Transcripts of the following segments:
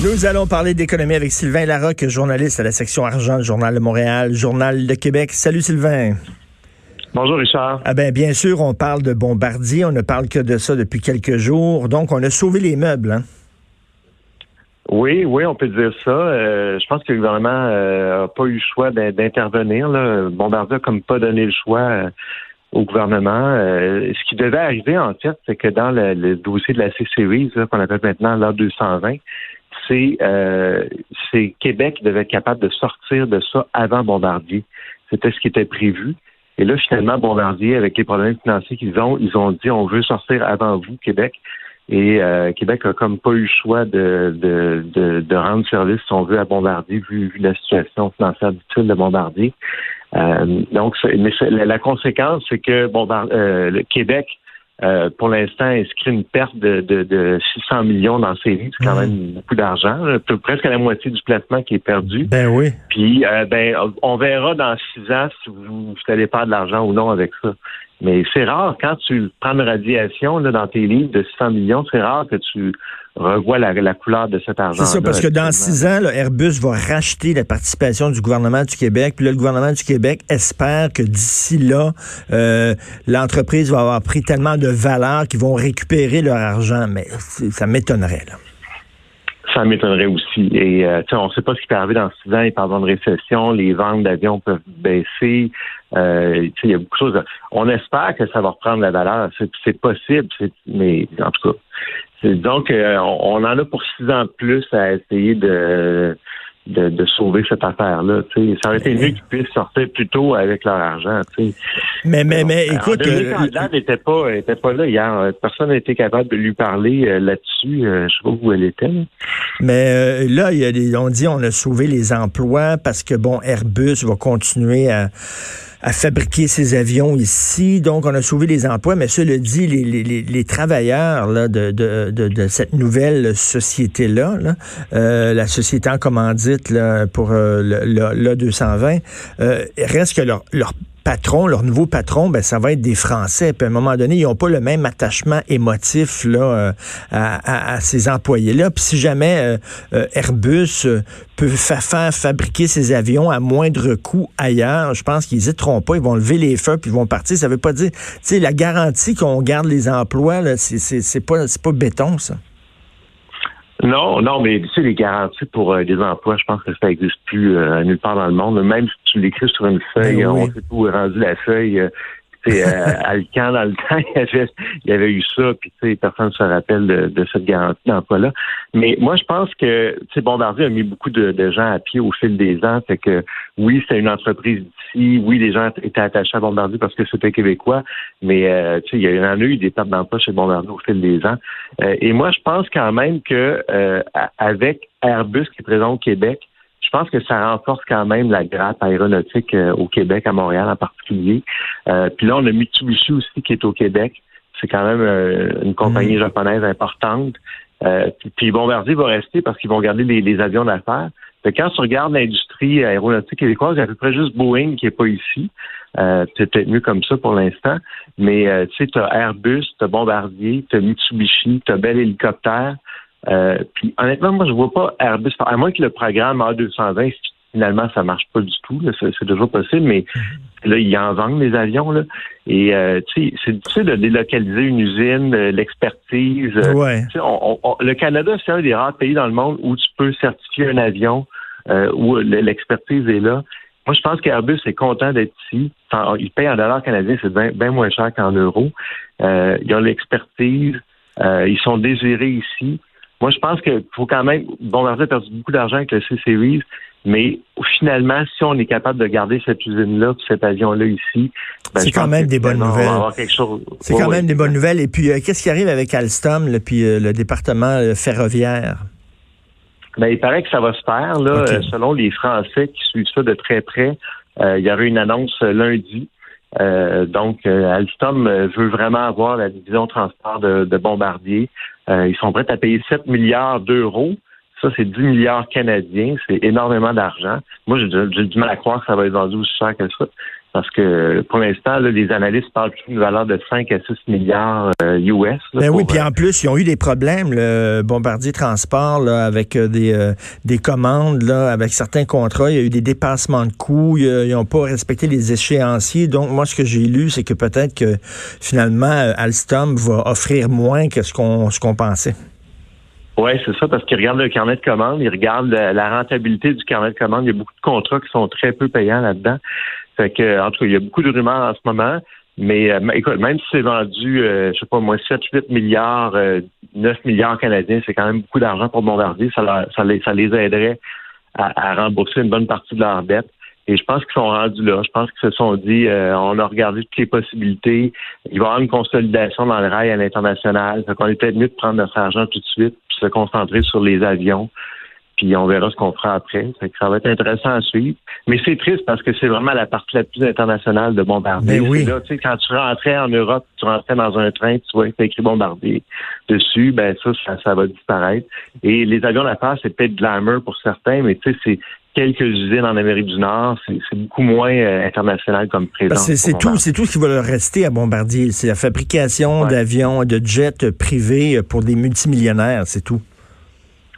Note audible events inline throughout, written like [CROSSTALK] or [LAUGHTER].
Nous allons parler d'économie avec Sylvain Larocque, journaliste à la section argent, Journal de Montréal, Journal de Québec. Salut Sylvain. Bonjour Richard. Ah ben bien sûr, on parle de Bombardier, on ne parle que de ça depuis quelques jours, donc on a sauvé les meubles. Hein. Oui, oui, on peut dire ça. Euh, je pense que le gouvernement euh, n'a pas eu le choix d'intervenir. Bombardier n'a comme pas donné le choix. Euh, au gouvernement. Ce qui devait arriver, en fait, c'est que dans le, dossier de la C-Series, qu'on appelle maintenant l'A220, c'est euh, Québec devait être capable de sortir de ça avant Bombardier. C'était ce qui était prévu. Et là, finalement, Bombardier, avec les problèmes financiers qu'ils ont, ils ont dit on veut sortir avant vous, Québec. Et euh, Québec a comme pas eu le choix de, de, de, rendre service, si on veut, à Bombardier, vu, la situation financière difficile de Bombardier. Euh, donc, mais la, conséquence, c'est que euh, le Québec euh, pour l'instant, inscrit une perte de, de, 600 millions dans ces livres? C'est quand mmh. même beaucoup d'argent. Presque la moitié du placement qui est perdu. Ben oui. Puis, euh, ben, on verra dans six ans si vous n'allez pas de l'argent ou non avec ça. Mais c'est rare, quand tu prends une radiation là, dans tes livres de 600 millions, c'est rare que tu revois la, couleur de cet argent. C'est ça, parce que dans six ans, Airbus va racheter la participation du gouvernement du Québec. Puis là, le gouvernement du Québec espère que d'ici là, euh, l'entreprise va avoir pris tellement de valeur qu'ils vont récupérer leur argent. Mais ça m'étonnerait, là ça m'étonnerait aussi. Et euh, on ne sait pas ce qui peut arriver dans six ans. Il peut une récession, les ventes d'avions peuvent baisser. Euh, il y a beaucoup de choses. On espère que ça va reprendre la valeur. C'est possible, mais en tout cas. Donc, euh, on, en a pour six ans de plus à essayer de de, sauver cette affaire-là. Ça aurait été mieux qu'ils puissent sortir plus tôt avec leur argent. Mais, mais, mais écoute. Euh, n'était pas, était pas là hier. Personne n'a été capable de lui parler euh, là-dessus. Euh, je sais pas où elle était. Mais là, il y a des, on dit on a sauvé les emplois parce que bon, Airbus va continuer à à fabriquer ces avions ici. Donc, on a sauvé les emplois, mais cela dit, les, les, les travailleurs là, de, de, de, cette nouvelle société-là, euh, la société en commandite là, pour euh, l'A220, euh, reste que leur, leur leur nouveau patron, ben, ça va être des Français. Puis à un moment donné, ils n'ont pas le même attachement émotif là, euh, à, ces employés-là. Puis si jamais euh, euh, Airbus peut fabriquer ses avions à moindre coût ailleurs, je pense qu'ils n'hésiteront pas. Ils vont lever les feux puis ils vont partir. Ça veut pas dire, tu sais, la garantie qu'on garde les emplois, c'est pas, pas béton, ça. Non, non, mais tu sais, les garanties pour euh, les emplois, je pense que ça n'existe plus nulle part dans le monde. Même tu l'écris sur une feuille, ben on sait où est rendu la feuille. Euh, euh, [LAUGHS] Alcan, dans le temps, il y avait, eu ça, puis personne ne se rappelle de, cette garantie d'emploi-là. Mais moi, je pense que Bombardier a mis beaucoup de, gens à pied au fil des ans. Fait que oui, c'est une entreprise d'ici, oui, les gens étaient attachés à Bombardier parce que c'était québécois, mais euh, il y en a eu des pertes d'emploi chez Bombardier au fil des ans. Euh, et moi, je pense quand même que euh, avec Airbus qui est présent au Québec, je pense que ça renforce quand même la grappe aéronautique euh, au Québec, à Montréal en particulier. Euh, puis là, on a Mitsubishi aussi qui est au Québec. C'est quand même euh, une compagnie mm. japonaise importante. puis, Bombardier va rester parce qu'ils vont garder les, avions d'affaires. Quand tu regardes l'industrie aéronautique québécoise, il y a à peu près juste Boeing qui n'est pas ici. c'est peut-être mieux comme ça pour l'instant. Mais tu sais, tu as Airbus, tu as Bombardier, tu as Mitsubishi, tu as Bell Hélicoptère. Euh, puis honnêtement, moi, je vois pas Airbus, à moins que le programme A220, finalement, ça marche pas du tout. C'est toujours possible, mais là, ils en vendent des avions. Là, et euh, tu sais, c'est difficile de délocaliser une usine, euh, l'expertise. Ouais. le Canada, c'est un des rares pays dans le monde où tu peux certifier un avion, où l'expertise est là. Moi, je pense qu'Airbus est content d'être ici. ils payent en dollars canadiens, c'est bien moins cher qu'en euros. ils ont l'expertise. ils sont désirés ici. Moi, je pense qu'il faut quand même. Bombardier a perdu beaucoup d'argent avec le C-Series, mais finalement, si on est capable de garder cette usine-là, cet avion-là ici, ben, c'est quand même des bonnes nouvelles. C'est quand même des bonnes nouvelles. Et puis, euh, qu'est-ce qui arrive avec Alstom, puis euh, le département euh, ferroviaire? Ben, il paraît que ça va se faire. Là, selon les Français qui suivent ça de très près, euh, il y aura une annonce lundi. Euh, donc, euh, Alstom euh, veut vraiment avoir la division transport de, de Bombardier. Ils sont prêts à payer 7 milliards d'euros. Ça, c'est 10 milliards canadiens. C'est énormément d'argent. Moi, j'ai j'ai du mal à croire que ça va être vendu aussi cher que ça. Parce que pour l'instant, les analystes parlent d'une valeur de 5 à 6 milliards euh, US. là, Ben oui, puis euh, en plus, ils ont eu des problèmes, le Bombardier Transport, là, avec euh, des, euh, des commandes, là, avec certains contrats. Il y a eu des dépassements de coûts. Ils n'ont pas respecté les échéanciers. Donc, moi, ce que j'ai lu, c'est que peut-être que finalement, euh, Alstom va offrir moins que ce qu'on pensait. Oui, c'est ça, parce qu'ils regardent le carnet de commandes, ils regardent la, la rentabilité du carnet de commandes. Il y a beaucoup de contrats qui sont très peu payants là-dedans. Fait que, en tout cas, il y a beaucoup de rumeurs en ce moment. Mais euh, écoute, même si c'est vendu, euh, je sais pas moi, 7, 8 milliards, euh, 9 milliards canadiens, c'est quand même beaucoup d'argent pour Bombardier. Ça, leur- ça, les, ça les aiderait à, à rembourser une bonne partie de leur dette. Et je pense qu'ils sont rendus là. Je pense qu'ils se sont dit, euh, on a regardé toutes les possibilités. Il va y avoir une consolidation dans le rail à l'international. Fait qu'on est peut-être mieux de prendre notre argent tout de suite, puis se concentrer sur les avions. Puis on verra ce qu'on fera après. Que ça va être intéressant à suivre. Mais c'est triste parce que c'est vraiment la partie la plus internationale de Bombardier. Ben oui. Là, tu sais, quand tu rentrais en Europe, tu rentrais dans un train, tu vois, c'est écrit Bombardier dessus, ben ça, ça, ça va disparaître. Et les avions d'affaires, c'est peut-être glamour pour certains, mais tu sais, c'est quelques usines en Amérique du Nord, c'est beaucoup moins euh, international comme présence. Que c'est tout, c'est tout ce qui va leur rester à Bombardier. C'est la fabrication Ouais. d'avions, de jets privés pour des multimillionnaires, c'est tout.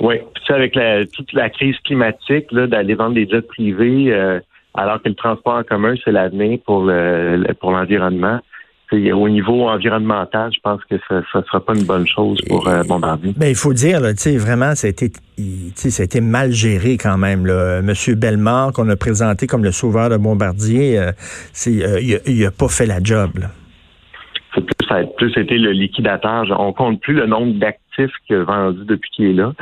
Oui, puis tu sais, avec la, toute la crise climatique, là, d'aller vendre des jets privés, euh, alors que le transport en commun, c'est l'avenir pour le, pour l'environnement. Au niveau environnemental, je pense que ça ne sera pas une bonne chose pour euh, Bombardier. Ben, il faut dire, là, tu sais, vraiment, ça a été, ça a été mal géré quand même. Là. Monsieur Bellemare, qu'on a présenté comme le sauveur de Bombardier, euh, c'est, euh, il, a, il a pas fait la job. Là. C'est plus, ça a plus été le liquidateur. On compte plus le nombre d'actifs qu'il a vendus depuis qu'il est là.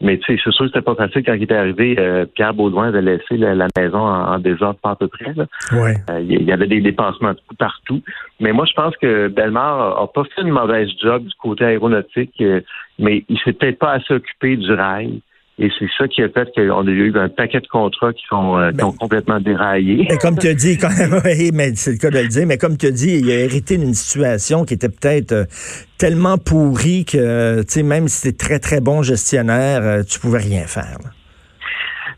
Mais tu sais, c'est sûr que c'était pas facile quand il est arrivé. euh, Pierre Baudouin avait laissé la, la maison en, en désordre pas à peu près. Là. Ouais. Euh, il y avait des dépassements de coûts partout. Mais moi, je pense que Belmar a pas fait une mauvaise job du côté aéronautique, euh, mais il s'est peut-être pas assez occupé du rail. Et c'est ça qui a fait qu'on a eu un paquet de contrats qui sont, euh, qui ont complètement déraillé. Mais comme tu as dit, quand même, [LAUGHS] oui, mais c'est le cas de le dire, mais comme tu as dit, il a hérité d'une situation qui était peut-être euh, tellement pourrie que, euh, tu sais, même si c'était très, très bon gestionnaire, tu pouvais rien faire. là.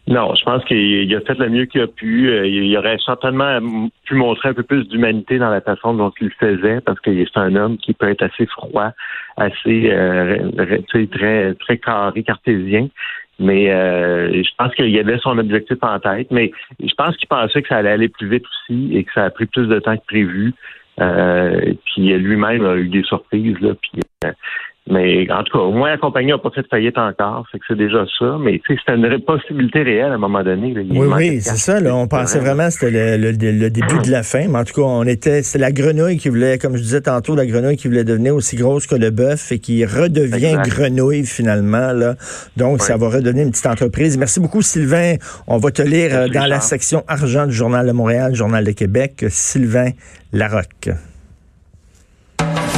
Non, je pense qu'il il a fait le mieux qu'il a pu. Il, aurait certainement pu montrer un peu plus d'humanité dans la façon dont il le faisait, parce que c'est un homme qui peut être assez froid, assez euh, r- tu sais, très très carré, cartésien. Mais euh, je pense qu'il avait son objectif en tête. Mais je pense qu'il pensait que ça allait aller plus vite aussi et que ça a pris plus de temps que prévu. Euh, puis lui-même a eu des surprises là. Puis, euh, mais en tout cas, au moins la compagnie n'a pas fait de faillite encore, c'est que c'est déjà ça. Mais tu sais, c'était une possibilité réelle à un moment donné. là. Oui, oui, c'est ça. Là, on pensait vraiment que c'était le, le- le début de la fin. Mais en tout cas, on était, c'est la grenouille qui voulait, comme je disais tantôt, la grenouille qui voulait devenir aussi grosse que le bœuf et qui redevient Exact. grenouille finalement. Là. Donc, ça va redonner une petite entreprise. Merci beaucoup, Sylvain. On va te lire euh, Merci, dans la section argent du Journal de Montréal, Journal de Québec, Sylvain Larocque.